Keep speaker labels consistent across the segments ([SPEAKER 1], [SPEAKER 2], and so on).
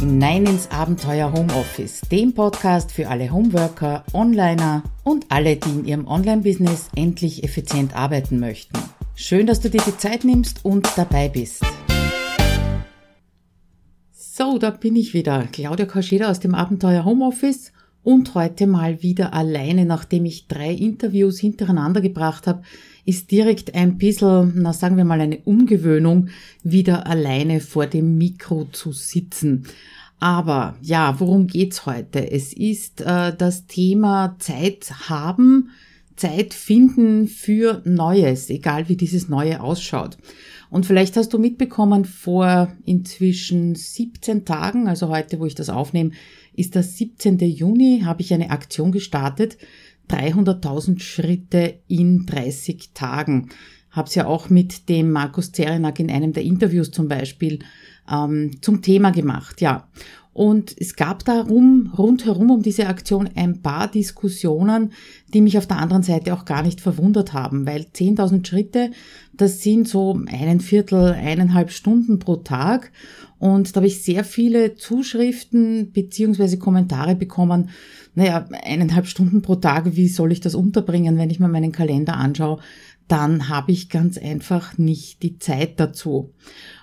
[SPEAKER 1] hinein ins Abenteuer Homeoffice, dem Podcast für alle Homeworker, Onliner und alle, die in ihrem Online-Business endlich effizient arbeiten möchten. Schön, dass du dir die Zeit nimmst und dabei bist. So, da bin ich wieder, Claudia Kascheda aus dem Abenteuer Homeoffice und heute mal wieder alleine, nachdem ich drei Interviews hintereinander gebracht habe, ist direkt ein bisschen, na sagen wir mal, eine Umgewöhnung, wieder alleine vor dem Mikro zu sitzen. Aber ja, worum geht's heute? Es ist äh, das Thema Zeit haben, Zeit finden für Neues, egal wie dieses Neue ausschaut. Und vielleicht hast du mitbekommen, vor inzwischen 17 Tagen, also heute, wo ich das aufnehme, ist der 17. Juni, habe ich eine Aktion gestartet, 300.000 Schritte in 30 Tagen. Hab's ja auch mit dem Markus Zerenak in einem der Interviews zum Beispiel ähm, zum Thema gemacht, ja. Und es gab darum rundherum um diese Aktion ein paar Diskussionen, die mich auf der anderen Seite auch gar nicht verwundert haben, weil 10.000 Schritte, das sind so einen Viertel, eineinhalb Stunden pro Tag. Und da habe ich sehr viele Zuschriften beziehungsweise Kommentare bekommen. Naja, eineinhalb Stunden pro Tag, wie soll ich das unterbringen, wenn ich mir meinen Kalender anschaue? Dann habe ich ganz einfach nicht die Zeit dazu.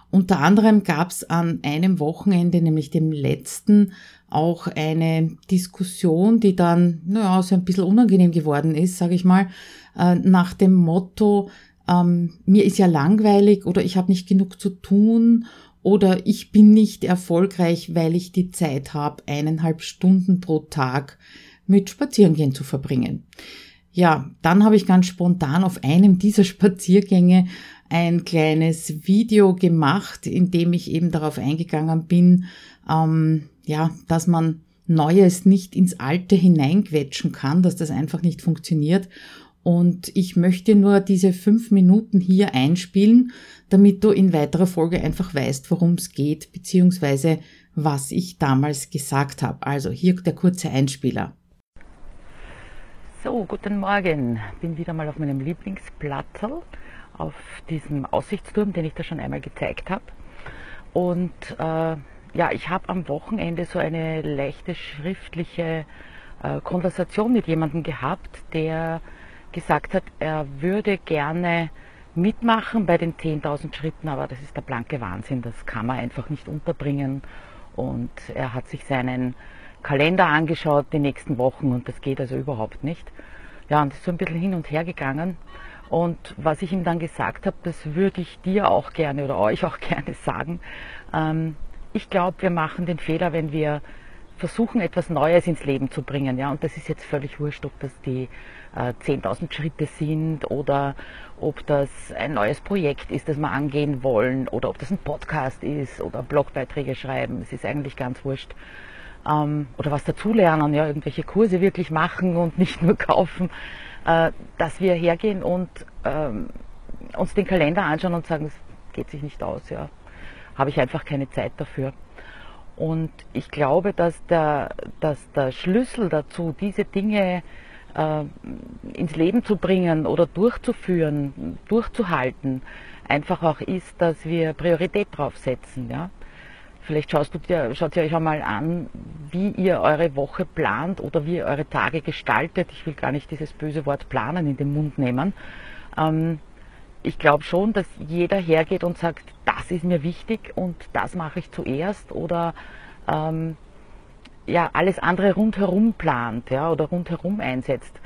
[SPEAKER 1] Unter anderem gab es an einem Wochenende, nämlich dem letzten, auch eine Diskussion, die dann naja, so ein bisschen unangenehm geworden ist, sage ich mal, äh, nach dem Motto, ähm, mir ist ja langweilig oder ich habe nicht genug zu tun oder ich bin nicht erfolgreich, weil ich die Zeit habe, eineinhalb Stunden pro Tag mit Spazierengehen zu verbringen. Ja, dann habe ich ganz spontan auf einem dieser Spaziergänge ein kleines Video gemacht, in dem ich eben darauf eingegangen bin, ähm, ja, dass man Neues nicht ins Alte hineinquetschen kann, dass das einfach nicht funktioniert. Und ich möchte nur diese fünf Minuten hier einspielen, damit du in weiterer Folge einfach weißt, worum es geht, beziehungsweise was ich damals gesagt habe. Also hier der kurze Einspieler.
[SPEAKER 2] So, guten Morgen. Bin wieder mal auf meinem Lieblingsplatz auf diesem Aussichtsturm, den ich da schon einmal gezeigt habe. Und äh, ja, ich habe am Wochenende so eine leichte schriftliche äh, Konversation mit jemandem gehabt, der gesagt hat, er würde gerne mitmachen bei den 10.000 Schritten, aber das ist der blanke Wahnsinn, das kann man einfach nicht unterbringen. Und er hat sich seinen Kalender angeschaut die nächsten Wochen und das geht also überhaupt nicht. Ja, und ist so ein bisschen hin und her gegangen. Und was ich ihm dann gesagt habe, das würde ich dir auch gerne oder euch auch gerne sagen. Ähm, ich glaube, wir machen den Fehler, wenn wir versuchen, etwas Neues ins Leben zu bringen. Ja? Und das ist jetzt völlig wurscht, ob das die äh, 10.000 Schritte sind oder ob das ein neues Projekt ist, das wir angehen wollen oder ob das ein Podcast ist oder Blogbeiträge schreiben. Es ist eigentlich ganz wurscht. Ähm, oder was dazulernen, ja, irgendwelche Kurse wirklich machen und nicht nur kaufen. Äh, dass wir hergehen und ähm, uns den Kalender anschauen und sagen, es geht sich nicht aus, ja, habe ich einfach keine Zeit dafür. Und ich glaube, dass der, dass der Schlüssel dazu, diese Dinge äh, ins Leben zu bringen oder durchzuführen, durchzuhalten, einfach auch ist, dass wir Priorität drauf setzen. Ja? Vielleicht schaust du dir, schaut ihr euch einmal an, wie ihr eure Woche plant oder wie ihr eure Tage gestaltet. Ich will gar nicht dieses böse Wort planen in den Mund nehmen. Ähm, ich glaube schon, dass jeder hergeht und sagt, das ist mir wichtig und das mache ich zuerst oder ähm, ja, alles andere rundherum plant ja, oder rundherum einsetzt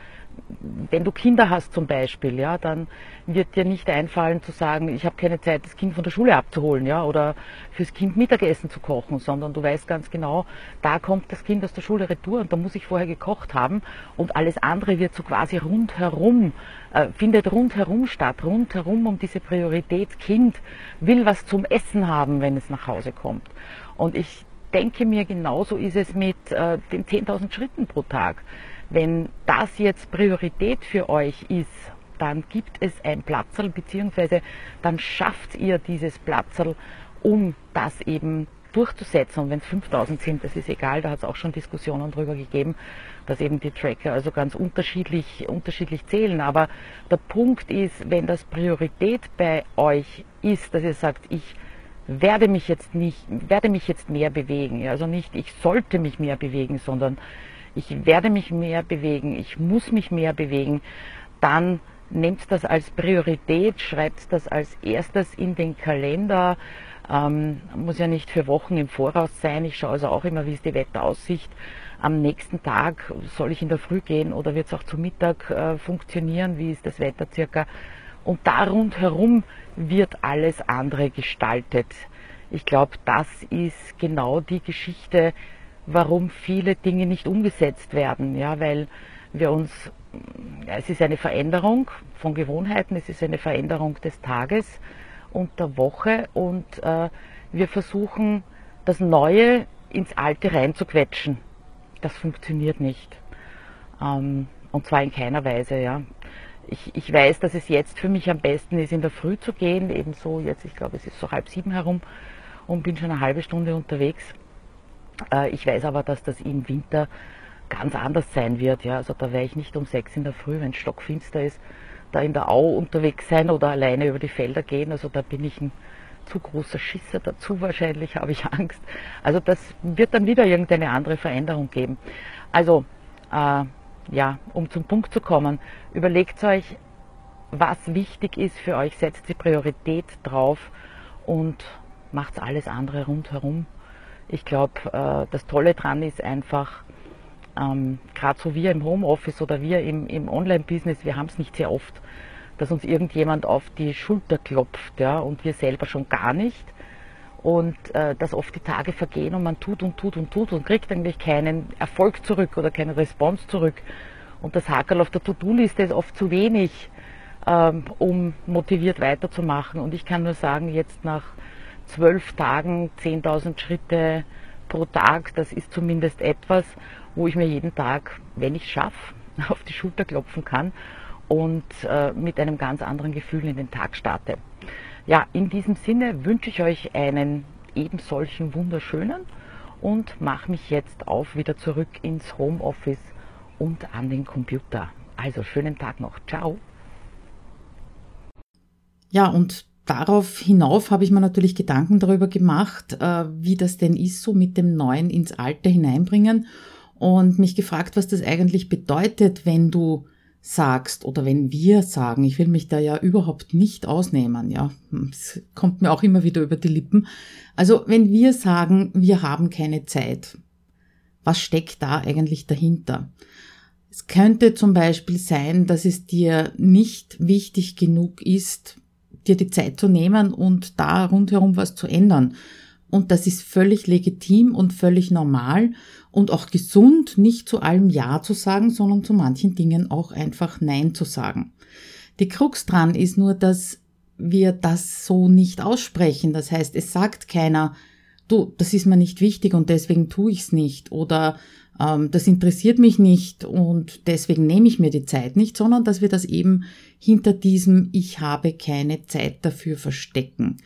[SPEAKER 2] wenn du Kinder hast zum Beispiel, ja, dann wird dir nicht einfallen zu sagen, ich habe keine Zeit, das Kind von der Schule abzuholen, ja, oder fürs Kind Mittagessen zu kochen, sondern du weißt ganz genau, da kommt das Kind aus der Schule retour und da muss ich vorher gekocht haben und alles andere wird so quasi rundherum, äh, findet rundherum statt, rundherum um diese Priorität Kind will was zum Essen haben, wenn es nach Hause kommt. Und ich denke mir, genauso ist es mit äh, den 10.000 Schritten pro Tag. Wenn das jetzt Priorität für euch ist, dann gibt es ein Platzerl, beziehungsweise dann schafft ihr dieses Platzerl, um das eben durchzusetzen. Und wenn es 5000 sind, das ist egal, da hat es auch schon Diskussionen darüber gegeben, dass eben die Tracker also ganz unterschiedlich, unterschiedlich zählen. Aber der Punkt ist, wenn das Priorität bei euch ist, dass ihr sagt, ich werde mich jetzt nicht, werde mich jetzt mehr bewegen. Also nicht, ich sollte mich mehr bewegen, sondern ich werde mich mehr bewegen, ich muss mich mehr bewegen, dann nehmt das als Priorität, schreibt das als erstes in den Kalender. Ähm, muss ja nicht für Wochen im Voraus sein. Ich schaue also auch immer, wie ist die Wetteraussicht. Am nächsten Tag soll ich in der Früh gehen oder wird es auch zu Mittag äh, funktionieren? Wie ist das Wetter circa? Und da rundherum wird alles andere gestaltet. Ich glaube, das ist genau die Geschichte, warum viele Dinge nicht umgesetzt werden. Ja, weil wir uns, ja, es ist eine Veränderung von Gewohnheiten, es ist eine Veränderung des Tages und der Woche und äh, wir versuchen, das Neue ins Alte reinzuquetschen. Das funktioniert nicht. Ähm, und zwar in keiner Weise, ja. Ich, ich weiß, dass es jetzt für mich am besten ist, in der Früh zu gehen, ebenso jetzt, ich glaube, es ist so halb sieben herum und bin schon eine halbe Stunde unterwegs. Äh, ich weiß aber, dass das im Winter ganz anders sein wird. Ja. Also da werde ich nicht um sechs in der Früh, wenn es stockfinster ist, da in der Au unterwegs sein oder alleine über die Felder gehen. Also da bin ich ein zu großer Schisser dazu wahrscheinlich, habe ich Angst. Also das wird dann wieder irgendeine andere Veränderung geben. Also äh, ja, um zum Punkt zu kommen, überlegt euch, was wichtig ist für euch, setzt die Priorität drauf und macht alles andere rundherum. Ich glaube, äh, das Tolle dran ist einfach, ähm, gerade so wir im Homeoffice oder wir im, im Online-Business, wir haben es nicht sehr oft, dass uns irgendjemand auf die Schulter klopft ja, und wir selber schon gar nicht. Und äh, dass oft die Tage vergehen und man tut und tut und tut und kriegt eigentlich keinen Erfolg zurück oder keine Response zurück. Und das Hakel auf der To-Do-Liste ist oft zu wenig, ähm, um motiviert weiterzumachen. Und ich kann nur sagen, jetzt nach zwölf Tagen 10.000 Schritte pro Tag, das ist zumindest etwas, wo ich mir jeden Tag, wenn ich es schaffe, auf die Schulter klopfen kann und äh, mit einem ganz anderen Gefühl in den Tag starte. Ja, in diesem Sinne wünsche ich euch einen eben solchen wunderschönen und mache mich jetzt auf wieder zurück ins Homeoffice und an den Computer. Also schönen Tag noch. Ciao.
[SPEAKER 1] Ja, und darauf hinauf habe ich mir natürlich Gedanken darüber gemacht, äh, wie das denn ist, so mit dem Neuen ins Alte hineinbringen und mich gefragt, was das eigentlich bedeutet, wenn du sagst oder wenn wir sagen, ich will mich da ja überhaupt nicht ausnehmen, ja, es kommt mir auch immer wieder über die Lippen. Also wenn wir sagen, wir haben keine Zeit, was steckt da eigentlich dahinter? Es könnte zum Beispiel sein, dass es dir nicht wichtig genug ist, dir die Zeit zu nehmen und da rundherum was zu ändern. Und das ist völlig legitim und völlig normal und auch gesund, nicht zu allem Ja zu sagen, sondern zu manchen Dingen auch einfach Nein zu sagen. Die Krux dran ist nur, dass wir das so nicht aussprechen. Das heißt, es sagt keiner, du, das ist mir nicht wichtig und deswegen tue ich es nicht oder ähm, das interessiert mich nicht und deswegen nehme ich mir die Zeit nicht, sondern dass wir das eben hinter diesem Ich habe keine Zeit dafür verstecken.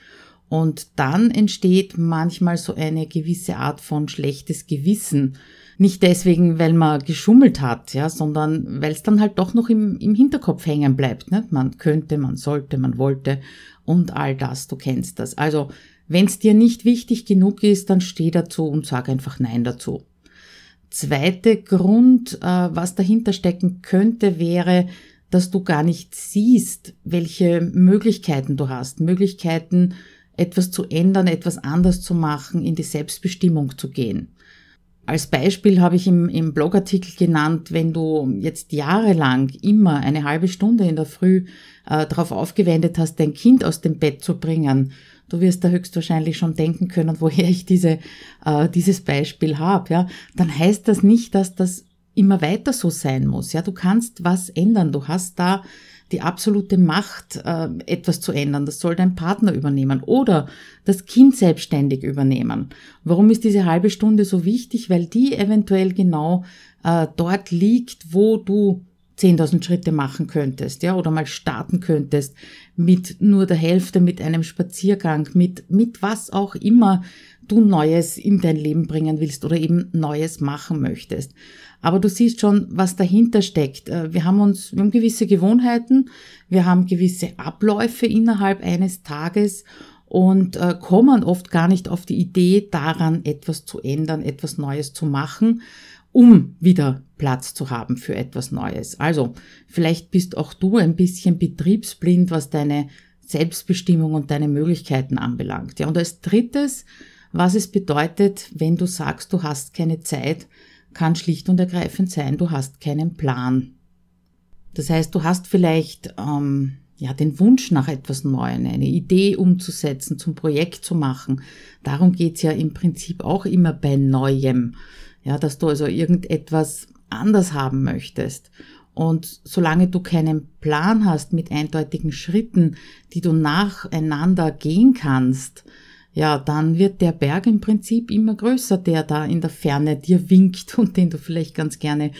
[SPEAKER 1] Und dann entsteht manchmal so eine gewisse Art von schlechtes Gewissen. Nicht deswegen, weil man geschummelt hat, ja, sondern weil es dann halt doch noch im, im Hinterkopf hängen bleibt. Ne? Man könnte, man sollte, man wollte und all das, du kennst das. Also, wenn es dir nicht wichtig genug ist, dann steh dazu und sag einfach Nein dazu. Zweite Grund, äh, was dahinter stecken könnte, wäre, dass du gar nicht siehst, welche Möglichkeiten du hast. Möglichkeiten, etwas zu ändern, etwas anders zu machen, in die Selbstbestimmung zu gehen. Als Beispiel habe ich im, im Blogartikel genannt, wenn du jetzt jahrelang immer eine halbe Stunde in der Früh äh, darauf aufgewendet hast, dein Kind aus dem Bett zu bringen, du wirst da höchstwahrscheinlich schon denken können, woher ich diese, äh, dieses Beispiel habe, ja, dann heißt das nicht, dass das immer weiter so sein muss. Ja, du kannst was ändern. Du hast da die absolute Macht, äh, etwas zu ändern. Das soll dein Partner übernehmen oder das Kind selbstständig übernehmen. Warum ist diese halbe Stunde so wichtig? Weil die eventuell genau äh, dort liegt, wo du 10.000 Schritte machen könntest, ja, oder mal starten könntest mit nur der Hälfte, mit einem Spaziergang, mit, mit was auch immer du Neues in dein Leben bringen willst oder eben Neues machen möchtest. Aber du siehst schon, was dahinter steckt. Äh, wir haben uns, wir haben gewisse Gewohnheiten, wir haben gewisse Abläufe innerhalb eines Tages und äh, kommen oft gar nicht auf die Idee, daran etwas zu ändern, etwas Neues zu machen, um wieder Platz zu haben für etwas Neues. Also vielleicht bist auch du ein bisschen betriebsblind, was deine Selbstbestimmung und deine Möglichkeiten anbelangt. Ja, und als drittes, was es bedeutet, wenn du sagst, du hast keine Zeit, kann schlicht und ergreifend sein, du hast keinen Plan. Das heißt, du hast vielleicht ähm, ja den Wunsch nach etwas Neuem, eine Idee umzusetzen, zum Projekt zu machen. Darum geht's ja im Prinzip auch immer bei Neuem. Ja, dass du also irgendetwas anders haben möchtest. Und solange du keinen Plan hast mit eindeutigen Schritten, die du nacheinander gehen kannst, ja, dann wird der Berg im Prinzip immer größer, der da in der Ferne dir winkt und den du vielleicht ganz gerne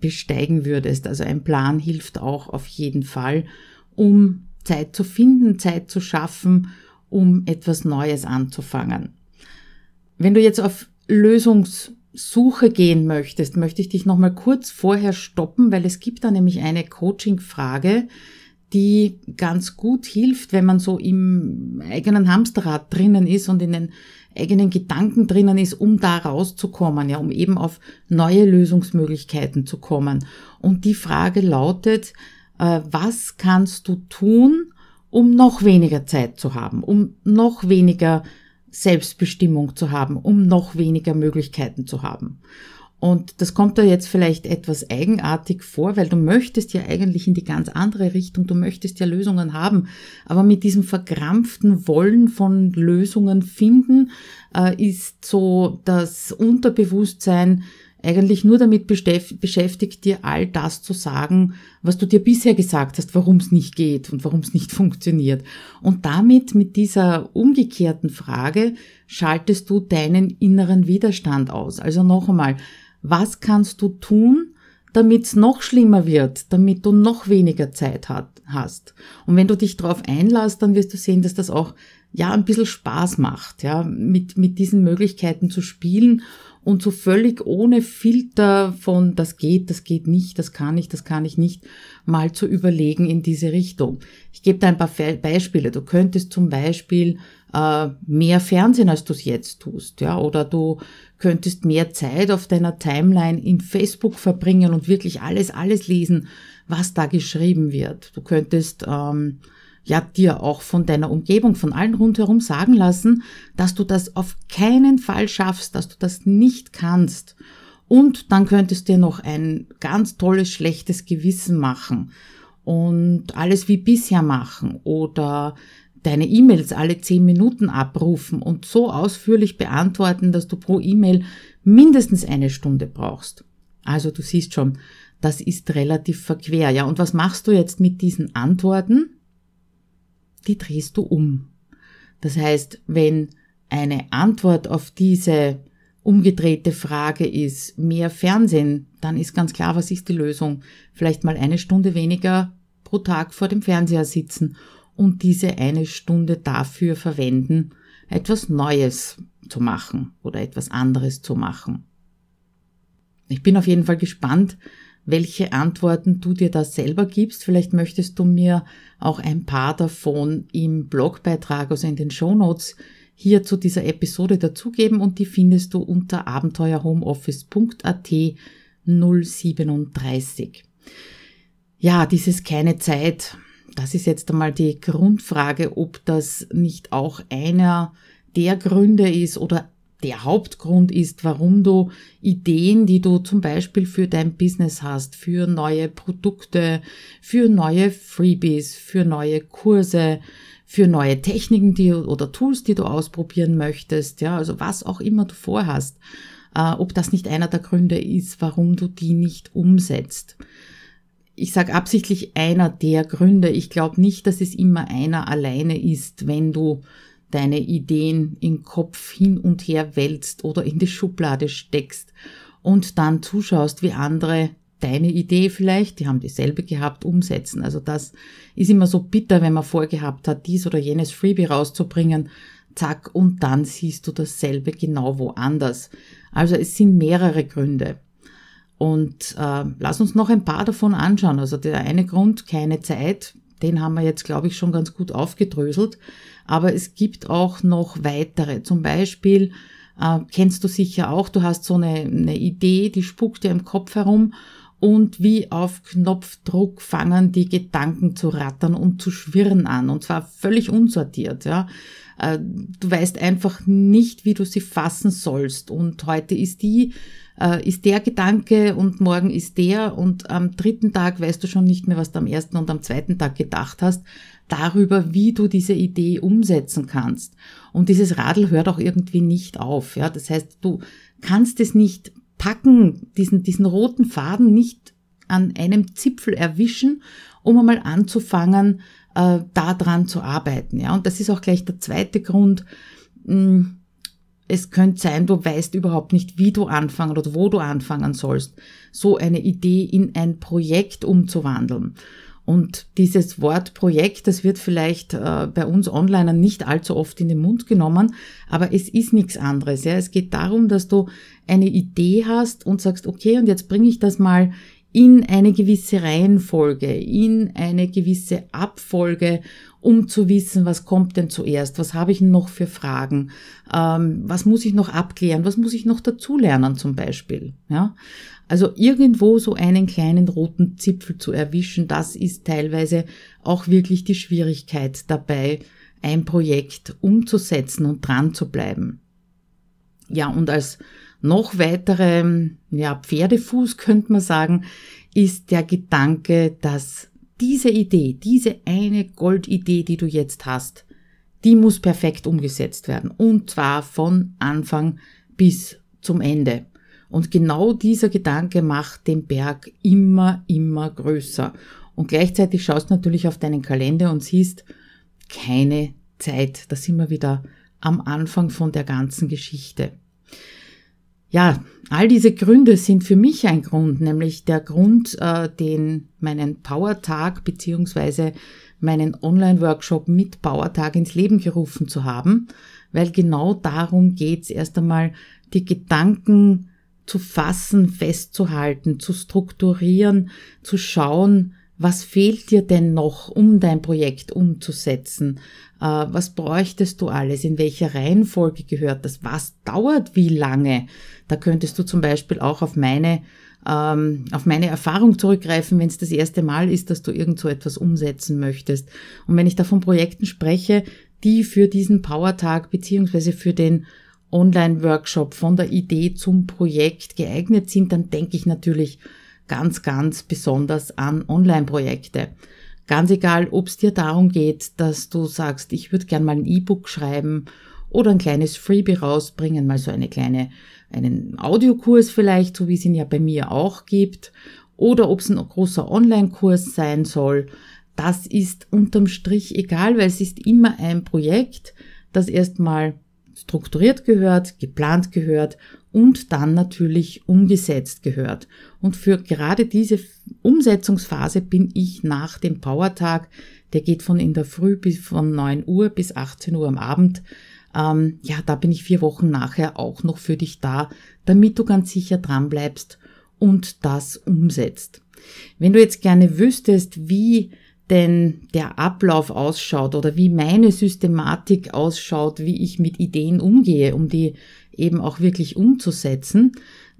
[SPEAKER 1] besteigen würdest. Also ein Plan hilft auch auf jeden Fall, um Zeit zu finden, Zeit zu schaffen, um etwas Neues anzufangen. Wenn du jetzt auf Lösungs Suche gehen möchtest, möchte ich dich nochmal kurz vorher stoppen, weil es gibt da nämlich eine Coaching-Frage, die ganz gut hilft, wenn man so im eigenen Hamsterrad drinnen ist und in den eigenen Gedanken drinnen ist, um da rauszukommen, ja, um eben auf neue Lösungsmöglichkeiten zu kommen. Und die Frage lautet, äh, was kannst du tun, um noch weniger Zeit zu haben, um noch weniger Selbstbestimmung zu haben, um noch weniger Möglichkeiten zu haben. Und das kommt da jetzt vielleicht etwas eigenartig vor, weil du möchtest ja eigentlich in die ganz andere Richtung, du möchtest ja Lösungen haben, aber mit diesem verkrampften Wollen von Lösungen finden äh, ist so das Unterbewusstsein eigentlich nur damit beschäftigt, dir all das zu sagen, was du dir bisher gesagt hast, warum es nicht geht und warum es nicht funktioniert. Und damit, mit dieser umgekehrten Frage, schaltest du deinen inneren Widerstand aus. Also noch einmal, was kannst du tun, damit es noch schlimmer wird, damit du noch weniger Zeit hat, hast. Und wenn du dich darauf einlässt, dann wirst du sehen, dass das auch ja ein bisschen Spaß macht, ja, mit, mit diesen Möglichkeiten zu spielen und so völlig ohne Filter von das geht, das geht nicht, das kann ich, das kann ich nicht, mal zu überlegen in diese Richtung. Ich gebe da ein paar Beispiele. Du könntest zum Beispiel äh, mehr Fernsehen, als du es jetzt tust, ja, oder du könntest mehr Zeit auf deiner Timeline in Facebook verbringen und wirklich alles, alles lesen, was da geschrieben wird. Du könntest ähm, ja dir auch von deiner Umgebung, von allen rundherum sagen lassen, dass du das auf keinen Fall schaffst, dass du das nicht kannst. Und dann könntest du dir noch ein ganz tolles schlechtes Gewissen machen und alles wie bisher machen oder deine E-Mails alle zehn Minuten abrufen und so ausführlich beantworten, dass du pro E-Mail mindestens eine Stunde brauchst. Also du siehst schon, das ist relativ verquer. Ja, und was machst du jetzt mit diesen Antworten? die drehst du um. Das heißt, wenn eine Antwort auf diese umgedrehte Frage ist, mehr Fernsehen, dann ist ganz klar, was ist die Lösung? Vielleicht mal eine Stunde weniger pro Tag vor dem Fernseher sitzen und diese eine Stunde dafür verwenden, etwas Neues zu machen oder etwas anderes zu machen. Ich bin auf jeden Fall gespannt, welche Antworten du dir da selber gibst. Vielleicht möchtest du mir auch ein paar davon im Blogbeitrag, also in den Show Notes hier zu dieser Episode dazugeben und die findest du unter abenteuerhomeoffice.at 037. Ja, dieses keine Zeit, das ist jetzt einmal die Grundfrage, ob das nicht auch einer der Gründe ist oder der Hauptgrund ist, warum du Ideen, die du zum Beispiel für dein Business hast, für neue Produkte, für neue Freebies, für neue Kurse, für neue Techniken die, oder Tools, die du ausprobieren möchtest, ja, also was auch immer du vorhast, äh, ob das nicht einer der Gründe ist, warum du die nicht umsetzt. Ich sage absichtlich einer der Gründe. Ich glaube nicht, dass es immer einer alleine ist, wenn du deine Ideen im Kopf hin und her wälzt oder in die Schublade steckst und dann zuschaust, wie andere deine Idee vielleicht, die haben dieselbe gehabt, umsetzen. Also das ist immer so bitter, wenn man vorgehabt hat, dies oder jenes Freebie rauszubringen, zack, und dann siehst du dasselbe genau woanders. Also es sind mehrere Gründe. Und äh, lass uns noch ein paar davon anschauen. Also der eine Grund, keine Zeit, den haben wir jetzt, glaube ich, schon ganz gut aufgedröselt. Aber es gibt auch noch weitere. Zum Beispiel äh, kennst du sicher auch, du hast so eine, eine Idee, die spuckt dir im Kopf herum und wie auf Knopfdruck fangen die Gedanken zu rattern und zu schwirren an und zwar völlig unsortiert, ja. Äh, du weißt einfach nicht, wie du sie fassen sollst und heute ist die, äh, ist der Gedanke und morgen ist der und am dritten Tag weißt du schon nicht mehr, was du am ersten und am zweiten Tag gedacht hast, darüber, wie du diese Idee umsetzen kannst. Und dieses Radl hört auch irgendwie nicht auf, ja. Das heißt, du kannst es nicht packen, diesen, diesen roten Faden nicht an einem Zipfel erwischen, um einmal anzufangen, äh, daran zu arbeiten. Ja, und das ist auch gleich der zweite Grund. Hm, es könnte sein, du weißt überhaupt nicht, wie du anfangen oder wo du anfangen sollst, so eine Idee in ein Projekt umzuwandeln. Und dieses Wort Projekt, das wird vielleicht äh, bei uns Onlinern nicht allzu oft in den Mund genommen, aber es ist nichts anderes. Ja. Es geht darum, dass du eine Idee hast und sagst, okay, und jetzt bringe ich das mal in eine gewisse Reihenfolge, in eine gewisse Abfolge, um zu wissen, was kommt denn zuerst, was habe ich noch für Fragen, ähm, was muss ich noch abklären, was muss ich noch dazulernen zum Beispiel. Ja? Also irgendwo so einen kleinen roten Zipfel zu erwischen, das ist teilweise auch wirklich die Schwierigkeit dabei, ein Projekt umzusetzen und dran zu bleiben. Ja, und als noch weitere, ja, Pferdefuß könnte man sagen, ist der Gedanke, dass diese Idee, diese eine Goldidee, die du jetzt hast, die muss perfekt umgesetzt werden. Und zwar von Anfang bis zum Ende. Und genau dieser Gedanke macht den Berg immer, immer größer. Und gleichzeitig schaust du natürlich auf deinen Kalender und siehst keine Zeit. Da sind wir wieder am Anfang von der ganzen Geschichte. Ja, all diese Gründe sind für mich ein Grund, nämlich der Grund, äh, den meinen Power-Tag beziehungsweise meinen Online-Workshop mit Power-Tag ins Leben gerufen zu haben, weil genau darum geht's erst einmal, die Gedanken zu fassen, festzuhalten, zu strukturieren, zu schauen, was fehlt dir denn noch, um dein Projekt umzusetzen? Äh, was bräuchtest du alles? In welcher Reihenfolge gehört das? Was dauert wie lange? Da könntest du zum Beispiel auch auf meine ähm, auf meine Erfahrung zurückgreifen, wenn es das erste Mal ist, dass du irgend so etwas umsetzen möchtest. Und wenn ich da von Projekten spreche, die für diesen Powertag beziehungsweise für den Online-Workshop von der Idee zum Projekt geeignet sind, dann denke ich natürlich ganz, ganz besonders an Online-Projekte. Ganz egal, ob es dir darum geht, dass du sagst, ich würde gern mal ein E-Book schreiben oder ein kleines Freebie rausbringen, mal so eine kleine, einen Audiokurs vielleicht, so wie es ihn ja bei mir auch gibt, oder ob es ein großer Online-Kurs sein soll. Das ist unterm Strich egal, weil es ist immer ein Projekt, das erstmal strukturiert gehört, geplant gehört und dann natürlich umgesetzt gehört. Und für gerade diese Umsetzungsphase bin ich nach dem Powertag, der geht von in der Früh bis von 9 Uhr bis 18 Uhr am Abend, ähm, ja, da bin ich vier Wochen nachher auch noch für dich da, damit du ganz sicher dran bleibst und das umsetzt. Wenn du jetzt gerne wüsstest, wie denn der Ablauf ausschaut oder wie meine Systematik ausschaut, wie ich mit Ideen umgehe, um die eben auch wirklich umzusetzen,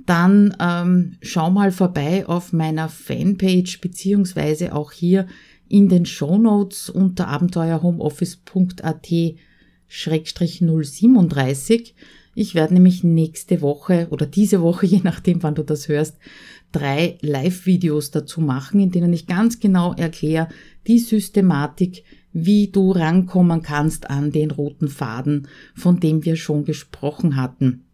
[SPEAKER 1] dann ähm, schau mal vorbei auf meiner Fanpage beziehungsweise auch hier in den Show Notes unter abenteuerhomeoffice.at 037. Ich werde nämlich nächste Woche oder diese Woche, je nachdem wann du das hörst, drei Live-Videos dazu machen, in denen ich ganz genau erkläre die Systematik, wie du rankommen kannst an den roten Faden, von dem wir schon gesprochen hatten.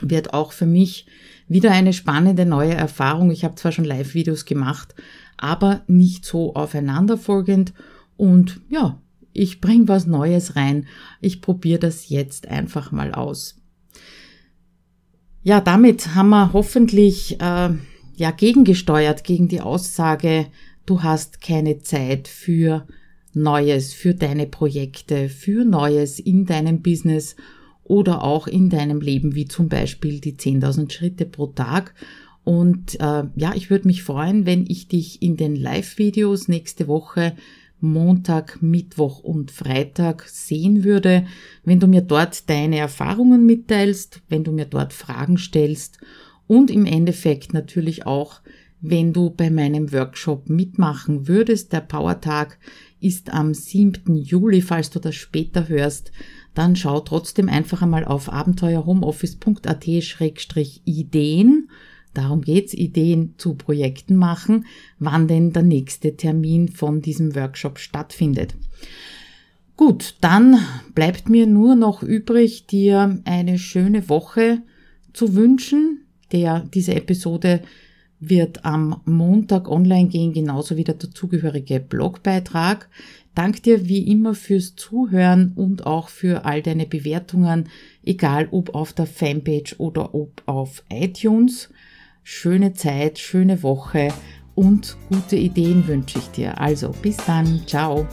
[SPEAKER 1] Wird auch für mich wieder eine spannende neue Erfahrung. Ich habe zwar schon Live-Videos gemacht, aber nicht so aufeinanderfolgend und ja, ich bringe was Neues rein. Ich probiere das jetzt einfach mal aus. Ja, damit haben wir hoffentlich äh, ja gegengesteuert gegen die Aussage, du hast keine Zeit für Neues, für deine Projekte, für Neues in deinem Business oder auch in deinem Leben, wie zum Beispiel die 10.000 Schritte pro Tag. Und äh, ja, ich würde mich freuen, wenn ich dich in den Live-Videos nächste Woche Montag, Mittwoch und Freitag sehen würde, wenn du mir dort deine Erfahrungen mitteilst, wenn du mir dort Fragen stellst und im Endeffekt natürlich auch, wenn du bei meinem Workshop mitmachen würdest. Der Powertag ist am 7. Juli, falls du das später hörst, dann schau trotzdem einfach einmal auf abenteuerhomeoffice.at-ideen. Darum geht's, Ideen zu Projekten machen, wann denn der nächste Termin von diesem Workshop stattfindet. Gut, dann bleibt mir nur noch übrig, dir eine schöne Woche zu wünschen. Der, diese Episode wird am Montag online gehen, genauso wie der dazugehörige Blogbeitrag. Dank dir wie immer fürs Zuhören und auch für all deine Bewertungen, egal ob auf der Fanpage oder ob auf iTunes. Schöne Zeit, schöne Woche und gute Ideen wünsche ich dir. Also bis dann, ciao.